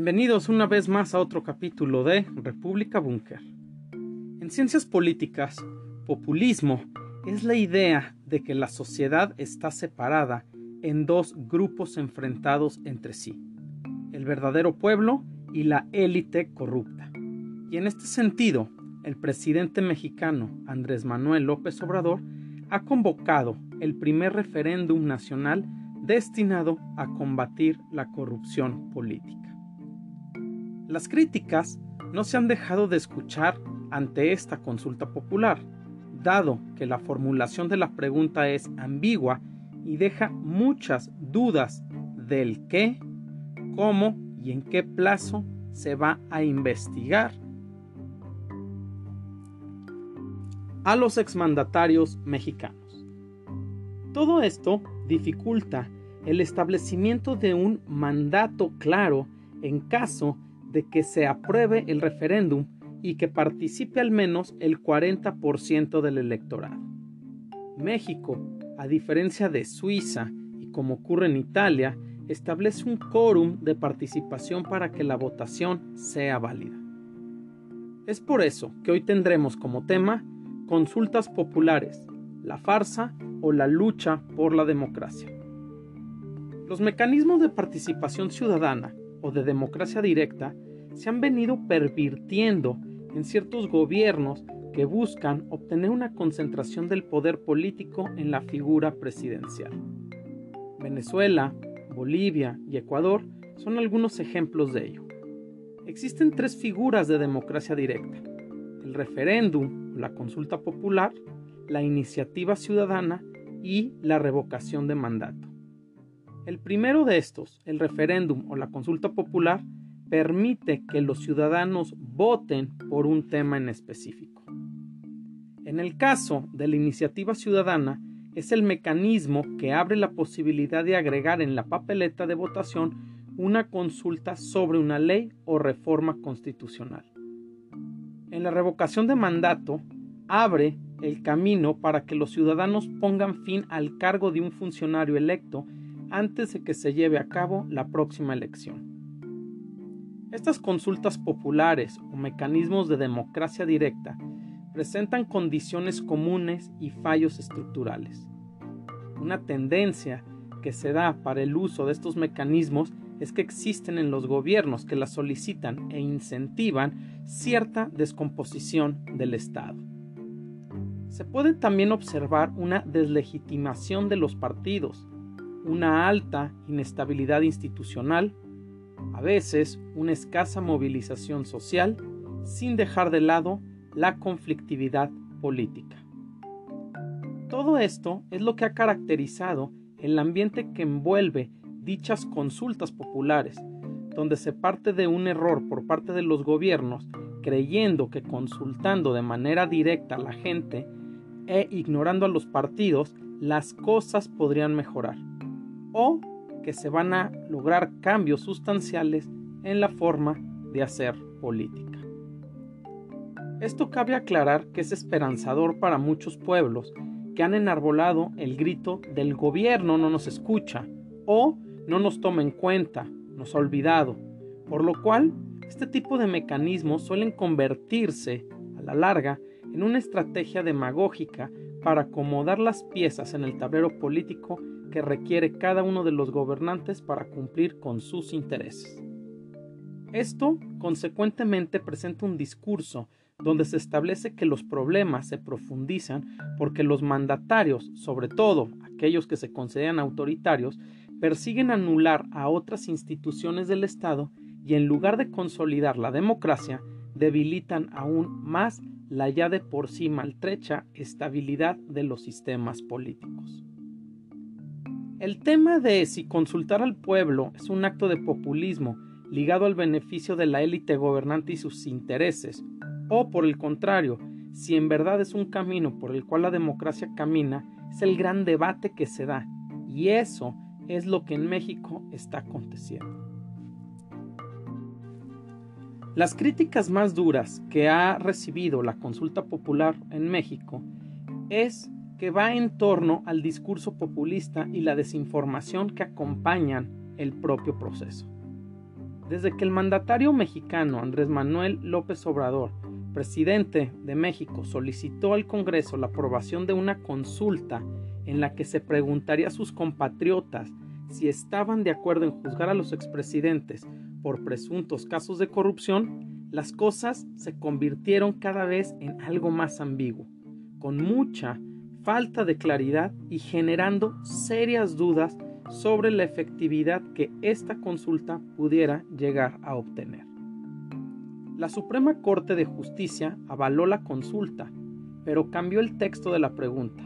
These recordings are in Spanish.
Bienvenidos una vez más a otro capítulo de República Búnker. En ciencias políticas, populismo es la idea de que la sociedad está separada en dos grupos enfrentados entre sí, el verdadero pueblo y la élite corrupta. Y en este sentido, el presidente mexicano Andrés Manuel López Obrador ha convocado el primer referéndum nacional destinado a combatir la corrupción política. Las críticas no se han dejado de escuchar ante esta consulta popular, dado que la formulación de la pregunta es ambigua y deja muchas dudas del qué, cómo y en qué plazo se va a investigar a los exmandatarios mexicanos. Todo esto dificulta el establecimiento de un mandato claro en caso de que se apruebe el referéndum y que participe al menos el 40% del electorado. México, a diferencia de Suiza y como ocurre en Italia, establece un quórum de participación para que la votación sea válida. Es por eso que hoy tendremos como tema consultas populares, la farsa o la lucha por la democracia. Los mecanismos de participación ciudadana o de democracia directa se han venido pervirtiendo en ciertos gobiernos que buscan obtener una concentración del poder político en la figura presidencial. Venezuela, Bolivia y Ecuador son algunos ejemplos de ello. Existen tres figuras de democracia directa. El referéndum, la consulta popular, la iniciativa ciudadana y la revocación de mandato. El primero de estos, el referéndum o la consulta popular, permite que los ciudadanos voten por un tema en específico. En el caso de la iniciativa ciudadana, es el mecanismo que abre la posibilidad de agregar en la papeleta de votación una consulta sobre una ley o reforma constitucional. En la revocación de mandato, abre el camino para que los ciudadanos pongan fin al cargo de un funcionario electo antes de que se lleve a cabo la próxima elección. Estas consultas populares o mecanismos de democracia directa presentan condiciones comunes y fallos estructurales. Una tendencia que se da para el uso de estos mecanismos es que existen en los gobiernos que las solicitan e incentivan cierta descomposición del Estado. Se puede también observar una deslegitimación de los partidos, una alta inestabilidad institucional, a veces una escasa movilización social, sin dejar de lado la conflictividad política. Todo esto es lo que ha caracterizado el ambiente que envuelve dichas consultas populares, donde se parte de un error por parte de los gobiernos, creyendo que consultando de manera directa a la gente e ignorando a los partidos, las cosas podrían mejorar o que se van a lograr cambios sustanciales en la forma de hacer política. Esto cabe aclarar que es esperanzador para muchos pueblos que han enarbolado el grito del gobierno no nos escucha o no nos toma en cuenta, nos ha olvidado, por lo cual este tipo de mecanismos suelen convertirse, a la larga, en una estrategia demagógica para acomodar las piezas en el tablero político que requiere cada uno de los gobernantes para cumplir con sus intereses. Esto, consecuentemente, presenta un discurso donde se establece que los problemas se profundizan porque los mandatarios, sobre todo aquellos que se consideran autoritarios, persiguen anular a otras instituciones del Estado y en lugar de consolidar la democracia, debilitan aún más la ya de por sí maltrecha estabilidad de los sistemas políticos. El tema de si consultar al pueblo es un acto de populismo ligado al beneficio de la élite gobernante y sus intereses, o por el contrario, si en verdad es un camino por el cual la democracia camina, es el gran debate que se da, y eso es lo que en México está aconteciendo. Las críticas más duras que ha recibido la consulta popular en México es que va en torno al discurso populista y la desinformación que acompañan el propio proceso. Desde que el mandatario mexicano Andrés Manuel López Obrador, presidente de México, solicitó al Congreso la aprobación de una consulta en la que se preguntaría a sus compatriotas si estaban de acuerdo en juzgar a los expresidentes por presuntos casos de corrupción, las cosas se convirtieron cada vez en algo más ambiguo, con mucha falta de claridad y generando serias dudas sobre la efectividad que esta consulta pudiera llegar a obtener. La Suprema Corte de Justicia avaló la consulta, pero cambió el texto de la pregunta.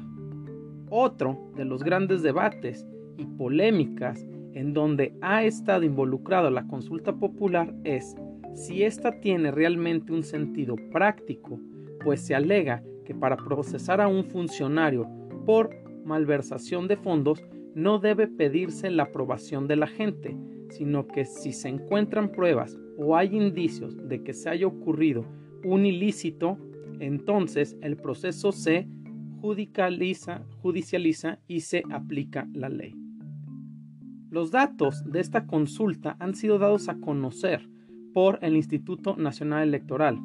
Otro de los grandes debates y polémicas en donde ha estado involucrada la consulta popular es si ésta tiene realmente un sentido práctico, pues se alega que para procesar a un funcionario por malversación de fondos no debe pedirse la aprobación de la gente, sino que si se encuentran pruebas o hay indicios de que se haya ocurrido un ilícito, entonces el proceso se judicializa, y se aplica la ley. Los datos de esta consulta han sido dados a conocer por el Instituto Nacional Electoral,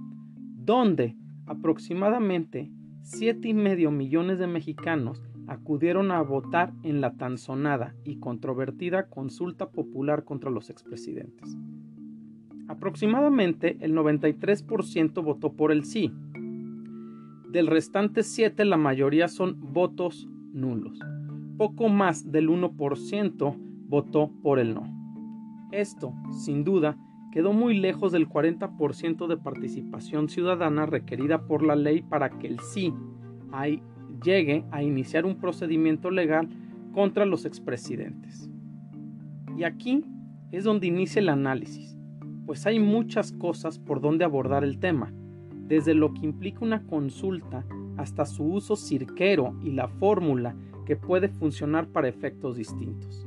donde aproximadamente 7,5 millones de mexicanos acudieron a votar en la tan sonada y controvertida consulta popular contra los expresidentes. Aproximadamente el 93% votó por el sí. Del restante 7 la mayoría son votos nulos. Poco más del 1% votó por el no. Esto, sin duda, quedó muy lejos del 40% de participación ciudadana requerida por la ley para que el sí llegue a iniciar un procedimiento legal contra los expresidentes. Y aquí es donde inicia el análisis, pues hay muchas cosas por donde abordar el tema, desde lo que implica una consulta hasta su uso cirquero y la fórmula que puede funcionar para efectos distintos.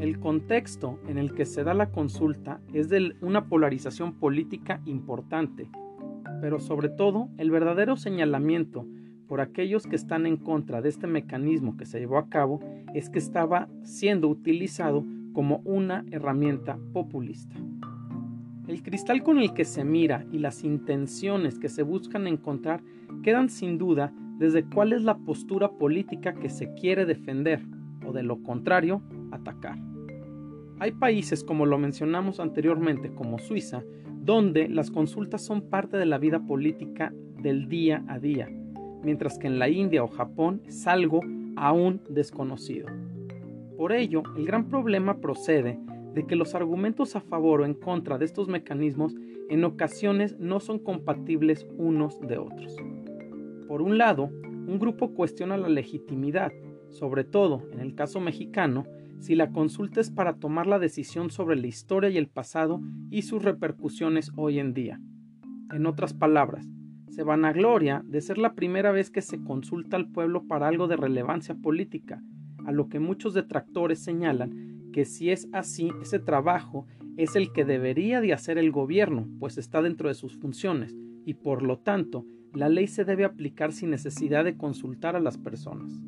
El contexto en el que se da la consulta es de una polarización política importante, pero sobre todo el verdadero señalamiento por aquellos que están en contra de este mecanismo que se llevó a cabo es que estaba siendo utilizado como una herramienta populista. El cristal con el que se mira y las intenciones que se buscan encontrar quedan sin duda desde cuál es la postura política que se quiere defender o de lo contrario atacar. Hay países, como lo mencionamos anteriormente, como Suiza, donde las consultas son parte de la vida política del día a día, mientras que en la India o Japón es algo aún desconocido. Por ello, el gran problema procede de que los argumentos a favor o en contra de estos mecanismos en ocasiones no son compatibles unos de otros. Por un lado, un grupo cuestiona la legitimidad, sobre todo en el caso mexicano, si la consulta es para tomar la decisión sobre la historia y el pasado y sus repercusiones hoy en día. En otras palabras, se vanagloria de ser la primera vez que se consulta al pueblo para algo de relevancia política, a lo que muchos detractores señalan que si es así, ese trabajo es el que debería de hacer el gobierno, pues está dentro de sus funciones, y por lo tanto, la ley se debe aplicar sin necesidad de consultar a las personas.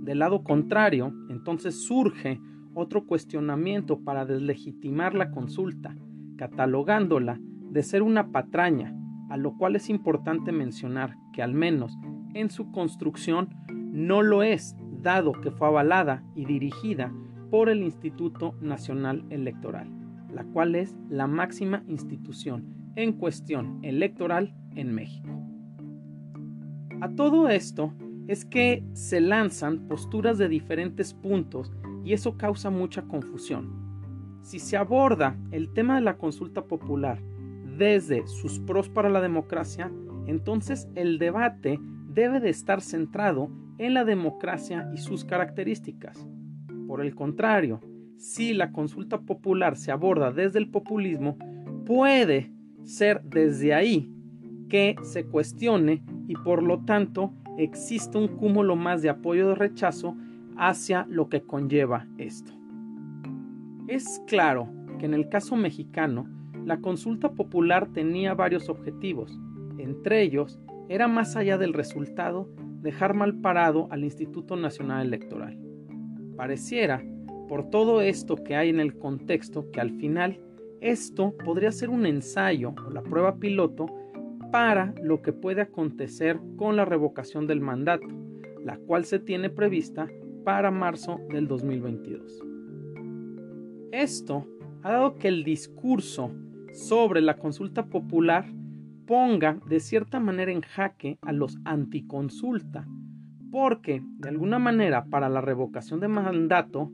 Del lado contrario, entonces surge otro cuestionamiento para deslegitimar la consulta, catalogándola de ser una patraña, a lo cual es importante mencionar que al menos en su construcción no lo es, dado que fue avalada y dirigida por el Instituto Nacional Electoral, la cual es la máxima institución en cuestión electoral en México. A todo esto es que se lanzan posturas de diferentes puntos y eso causa mucha confusión. Si se aborda el tema de la consulta popular desde sus pros para la democracia, entonces el debate debe de estar centrado en la democracia y sus características. Por el contrario, si la consulta popular se aborda desde el populismo, puede ser desde ahí que se cuestione y por lo tanto existe un cúmulo más de apoyo de rechazo hacia lo que conlleva esto. Es claro que en el caso mexicano, la consulta popular tenía varios objetivos. Entre ellos, era más allá del resultado dejar mal parado al Instituto Nacional Electoral. Pareciera, por todo esto que hay en el contexto, que al final Esto podría ser un ensayo o la prueba piloto para lo que puede acontecer con la revocación del mandato, la cual se tiene prevista para marzo del 2022. Esto ha dado que el discurso sobre la consulta popular ponga de cierta manera en jaque a los anticonsulta, porque de alguna manera para la revocación de mandato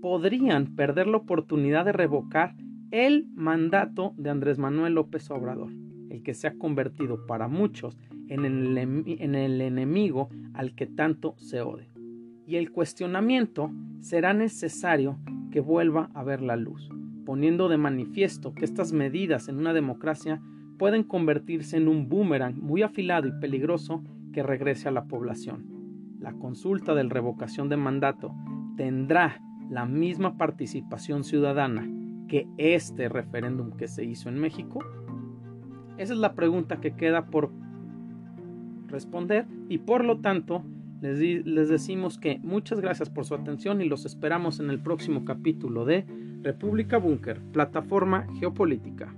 podrían perder la oportunidad de revocar el mandato de Andrés Manuel López Obrador, que se ha convertido para muchos en el, en el enemigo al que tanto se odia. Y el cuestionamiento será necesario que vuelva a ver la luz, poniendo de manifiesto que estas medidas en una democracia pueden convertirse en un boomerang muy afilado y peligroso que regrese a la población. La consulta de revocación de mandato tendrá la misma participación ciudadana que este referéndum que se hizo en México? Esa es la pregunta que queda por responder y por lo tanto les, les, decimos que muchas gracias por su atención y los esperamos en el próximo capítulo de República Búnker, plataforma geopolítica.